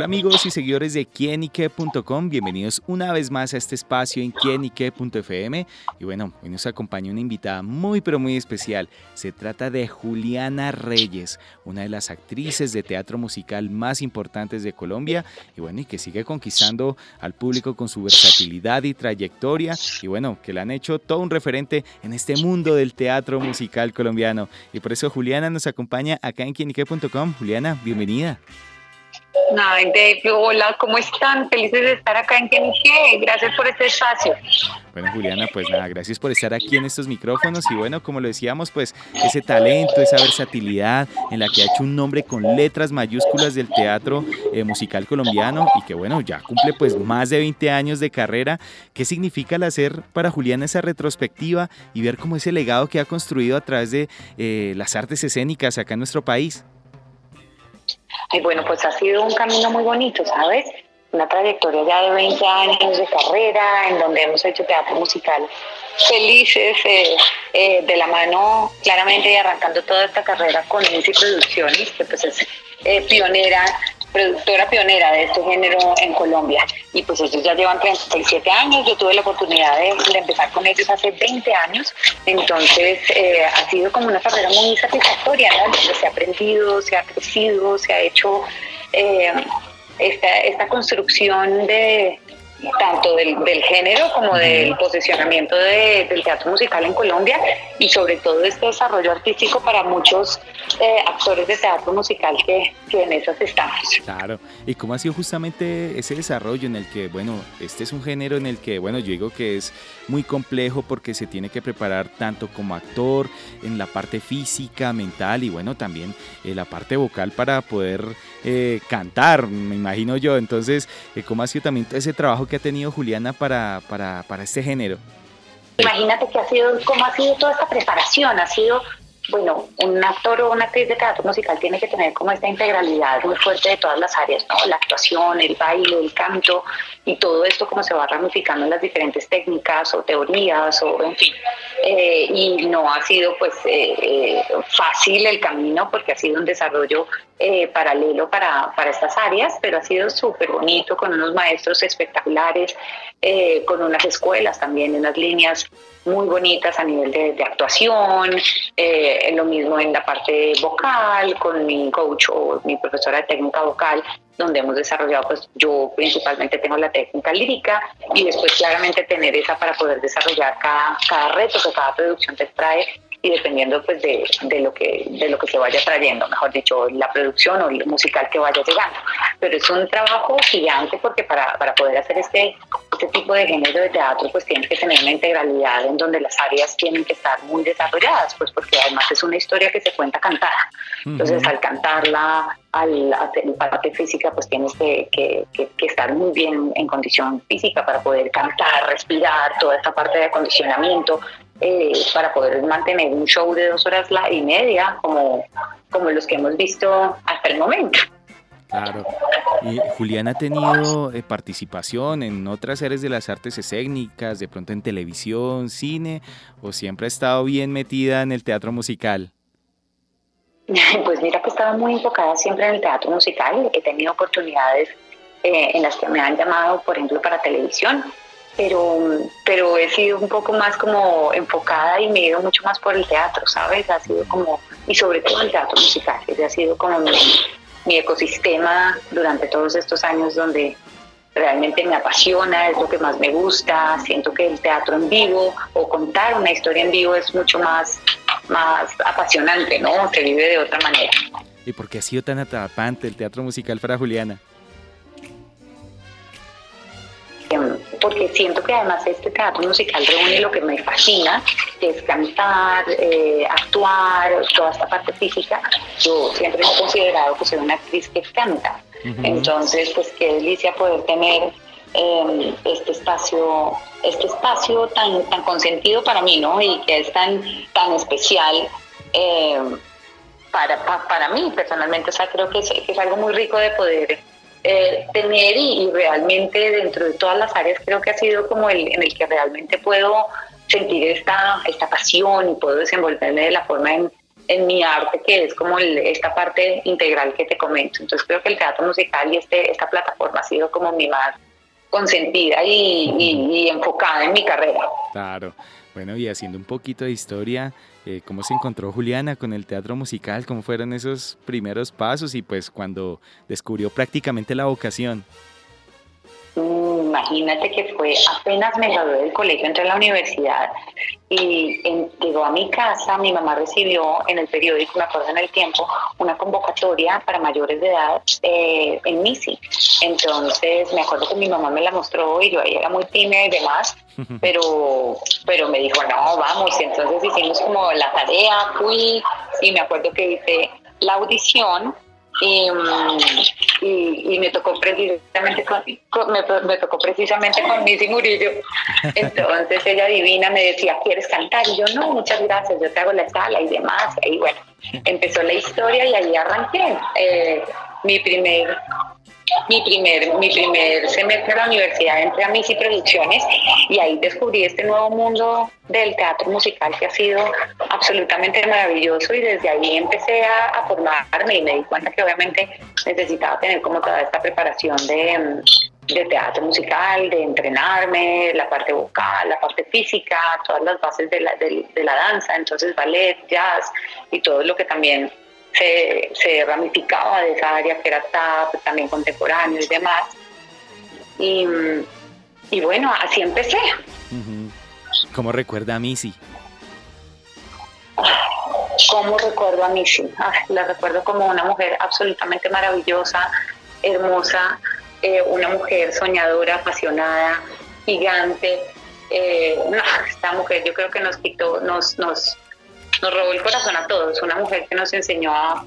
Hola amigos y seguidores de quienique.com, bienvenidos una vez más a este espacio en quienique.fm y bueno, hoy nos acompaña una invitada muy pero muy especial. Se trata de Juliana Reyes, una de las actrices de teatro musical más importantes de Colombia y bueno, que sigue conquistando al público con su versatilidad y trayectoria y bueno, que le han hecho todo un referente en este mundo del teatro musical colombiano. Y por eso Juliana nos acompaña acá en quienique.com. Juliana, bienvenida. Hola, ¿cómo están? Felices de estar acá en Kenique. Gracias por este espacio. Bueno, Juliana, pues nada, gracias por estar aquí en estos micrófonos y bueno, como lo decíamos, pues ese talento, esa versatilidad en la que ha hecho un nombre con letras mayúsculas del teatro eh, musical colombiano y que bueno, ya cumple pues más de 20 años de carrera. ¿Qué significa el hacer para Juliana esa retrospectiva y ver cómo ese legado que ha construido a través de eh, las artes escénicas acá en nuestro país? Ay, bueno, pues ha sido un camino muy bonito, ¿sabes? Una trayectoria ya de 20 años de carrera, en donde hemos hecho teatro musical felices, eh, eh, de la mano claramente y arrancando toda esta carrera con Easy Producciones, que pues es eh, pionera productora pionera de este género en Colombia. Y pues ellos ya llevan 37 años, yo tuve la oportunidad de, empezar con ellos hace 20 años, entonces eh, ha sido como una carrera muy satisfactoria, ¿no? se ha aprendido, se ha crecido, se ha hecho eh, esta, esta construcción de, tanto del, género como del posicionamiento del teatro musical en Colombia y sobre todo este desarrollo artístico para muchos eh, actores de teatro musical que, que, en esas estamos. Claro, y cómo ha sido justamente ese desarrollo en el que, bueno, este es un género en el que, bueno, yo digo que es muy complejo porque se tiene que preparar tanto como actor en la parte física, mental y bueno, también en la parte vocal para poder eh, cantar, me imagino yo. Entonces, eh, ¿cómo ha sido también ese trabajo que ha tenido Juliana para, para, para este género? Imagínate que ha sido, cómo ha sido toda esta preparación, ha sido bueno, un actor o una actriz de teatro musical tiene que tener como esta integralidad muy fuerte de todas las áreas, ¿no? La actuación, el baile, el canto y todo esto como se va ramificando en las diferentes técnicas o teorías o en fin. Eh, y no ha sido pues eh, eh, fácil el camino porque ha sido un desarrollo paralelo para, para estas áreas, pero ha sido súper bonito con unos maestros espectaculares, con unas escuelas también, unas líneas muy bonitas a nivel de, actuación, eh, lo mismo en la parte vocal, con mi coach o mi profesora de técnica vocal, donde hemos desarrollado, pues yo principalmente tengo la técnica lírica y después claramente tener esa para poder desarrollar cada, cada reto que cada producción te trae y dependiendo pues de, de, lo que de lo que se vaya trayendo, mejor dicho, la producción o el musical que vaya llegando. Pero es un trabajo gigante porque para, para poder hacer este, este tipo de género de teatro pues tienes que tener una integralidad en donde las áreas tienen que estar muy desarrolladas, pues porque además es una historia que se cuenta cantada. Entonces al cantarla, al hacer parte física pues tienes que, que, que, estar muy bien en condición física para poder cantar, respirar, toda esta parte de acondicionamiento, eh, para poder mantener un show de dos horas y media como, como los que hemos visto hasta el momento. Claro. Y Julián ha tenido eh, participación en otras áreas de las artes escénicas, de pronto en televisión, cine, o siempre ha estado bien metida en el teatro musical. Pues mira que he estado muy enfocada siempre en el teatro musical. He tenido oportunidades eh, en las que me han llamado, por ejemplo, para televisión pero, pero he sido un poco más como enfocada y me he ido mucho más por el teatro, ¿sabes? Ha sido como, y sobre todo el teatro musical, ese ha sido como mi, mi ecosistema durante todos estos años donde realmente me apasiona, es lo que más me gusta, siento que el teatro en vivo o contar una historia en vivo es mucho más, más apasionante, ¿no? Se vive de otra manera. ¿Y por qué ha sido tan atrapante el teatro musical para Juliana? Porque siento que además este teatro musical reúne lo que me fascina, que es cantar, eh, actuar, toda esta parte física. Yo siempre me he considerado que soy una actriz que canta. Entonces, pues qué delicia poder tener em, este espacio, este espacio tan, tan consentido para mí, ¿no? Y que es tan, tan especial. Em, para, para, mí personalmente, o sea, creo que es, que es algo muy rico de poder eh, tener y, realmente dentro de todas las áreas creo que ha sido como el en el que realmente puedo sentir esta, esta pasión y puedo desenvolverme de la forma en, en mi arte, que es como esta parte integral que te comento. Entonces creo que el teatro musical y este, esta plataforma ha sido como mi más consentida y, y enfocada en mi carrera. Claro. Bueno, y haciendo un poquito de historia, eh, ¿cómo se encontró Juliana con el teatro musical? ¿Cómo fueron esos primeros pasos y pues cuando descubrió prácticamente la vocación? Mm, imagínate que fue apenas me gradué del colegio, entré a la universidad y llegó a mi casa, mi mamá recibió en el periódico, me acuerdo en el tiempo, una convocatoria para mayores de edad eh, en MISI. Entonces me acuerdo que mi mamá me la mostró y yo ahí era muy tímida y demás, pero, pero me dijo, no, vamos, y entonces hicimos como la tarea, fui y me acuerdo que hice la audición y, me tocó precisamente con, me, tocó precisamente con Missy Murillo. Entonces ella divina me decía, ¿quieres cantar? Y yo, no, muchas gracias, yo te hago la sala y demás. Y bueno, empezó la historia y ahí arranqué. Eh, mi primer mi primer, mi primer semestre de la universidad entré a Missy Producciones y ahí descubrí este nuevo mundo del teatro musical que ha sido absolutamente maravilloso y desde ahí empecé a, formarme y me di cuenta que obviamente necesitaba tener como toda esta preparación de, de teatro musical, de entrenarme, la parte vocal, la parte física, todas las bases de la, de la danza, entonces ballet, jazz y todo lo que también se, se ramificaba de esa área que era TAP, también contemporáneo y demás. Y, y bueno, así empecé. ¿Cómo recuerda a Missy? ¿Cómo recuerdo a Missy? la recuerdo como una mujer absolutamente maravillosa, hermosa, eh, una mujer soñadora, apasionada, gigante. Eh, esta mujer yo creo que nos quitó, nos, nos, nos robó el corazón a todos. Una mujer que nos enseñó a,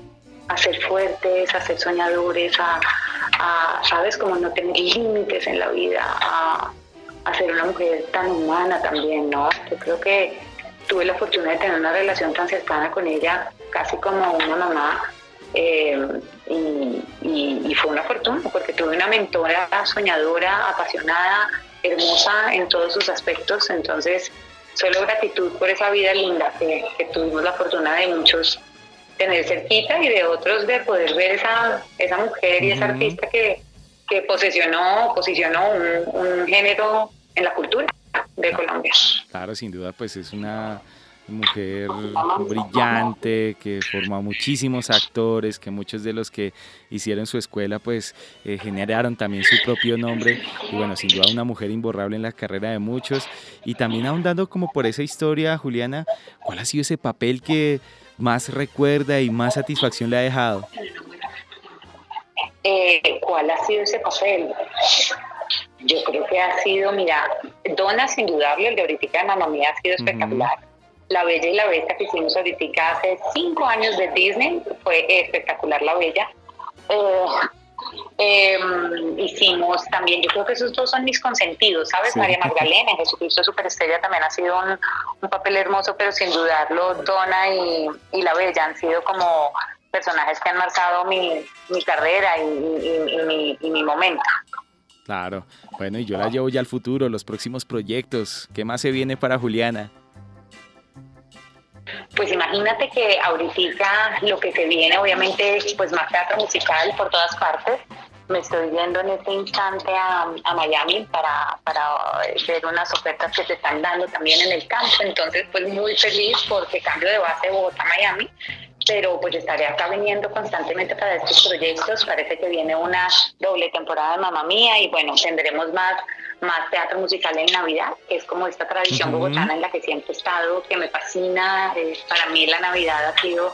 ser fuertes, a ser soñadores, a, ¿sabes? Como no tener límites en la vida, a, ser una mujer tan humana también, ¿no? Yo creo que tuve la fortuna de tener una relación tan cercana con ella, casi como una mamá. Eh, y, fue una fortuna porque tuve una mentora soñadora, apasionada, hermosa en todos sus aspectos. Entonces, solo gratitud por esa vida linda que, tuvimos la fortuna de muchos tener cerquita y de otros de poder ver esa, esa mujer y esa artista que, que posesionó, posicionó un género en la cultura de Colombia. Claro, sin duda, pues es una mujer brillante, que formó muchísimos actores, que muchos de los que hicieron su escuela pues eh, generaron también su propio nombre y bueno, sin duda una mujer imborrable en la carrera de muchos y también ahondando como por esa historia, Juliana, ¿cuál ha sido ese papel que más recuerda y más satisfacción le ha dejado? Eh, ¿Cuál ha sido ese papel? Yo creo que ha sido, mira, Dona sin indudable, el de ahorita de Mamá Mía ha sido espectacular. La Bella y la Bestia que hicimos ahorita hace cinco años de Disney, fue espectacular La Bella. Eh, em, hicimos también, yo creo que esos dos son mis consentidos, ¿sabes? María Magdalena, Jesucristo Superestrella también ha sido un, papel hermoso, pero sin dudarlo, Donna y, La Bella han sido como personajes que han marcado mi, carrera y, y mi momento. Claro, bueno, y yo la llevo ya al futuro, los próximos proyectos. ¿Qué más se viene para Juliana? Pues imagínate que ahorita lo que se viene obviamente es pues más teatro musical por todas partes. Me estoy yendo en este instante a, Miami para, para ver unas ofertas que se están dando también en el campo. Entonces pues muy feliz porque cambio de base de Bogotá a Miami pero pues estaré acá viniendo constantemente para estos proyectos. Parece que viene una doble temporada de Mamá Mía y bueno, tendremos más, más teatro musical en Navidad, que es como esta tradición bogotana en la que siempre he estado, que me fascina. para mí la Navidad ha sido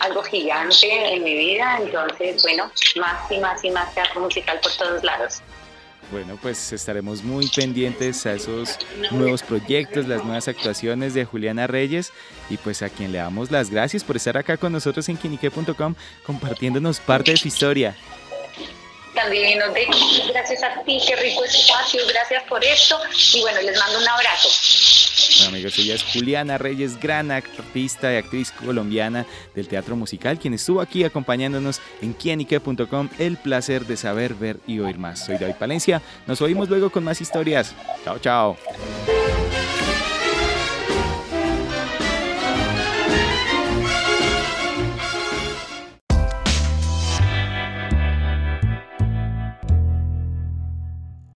algo gigante en mi vida, entonces bueno, más y más y más teatro musical por todos lados. Bueno, pues estaremos muy pendientes a esos nuevos proyectos, las nuevas actuaciones de Juliana Reyes y pues a quien le damos las gracias por estar acá con nosotros en quinique.com compartiéndonos parte de su historia. También nos gracias a ti, qué rico espacio, gracias por esto y bueno, les mando un abrazo. Bueno, amigos, ella es Juliana Reyes, gran artista y actriz colombiana del teatro musical, quien estuvo aquí acompañándonos en quienique.com. El placer de saber, ver y oír más. Soy David Palencia. Nos oímos luego con más historias. Chao, chao.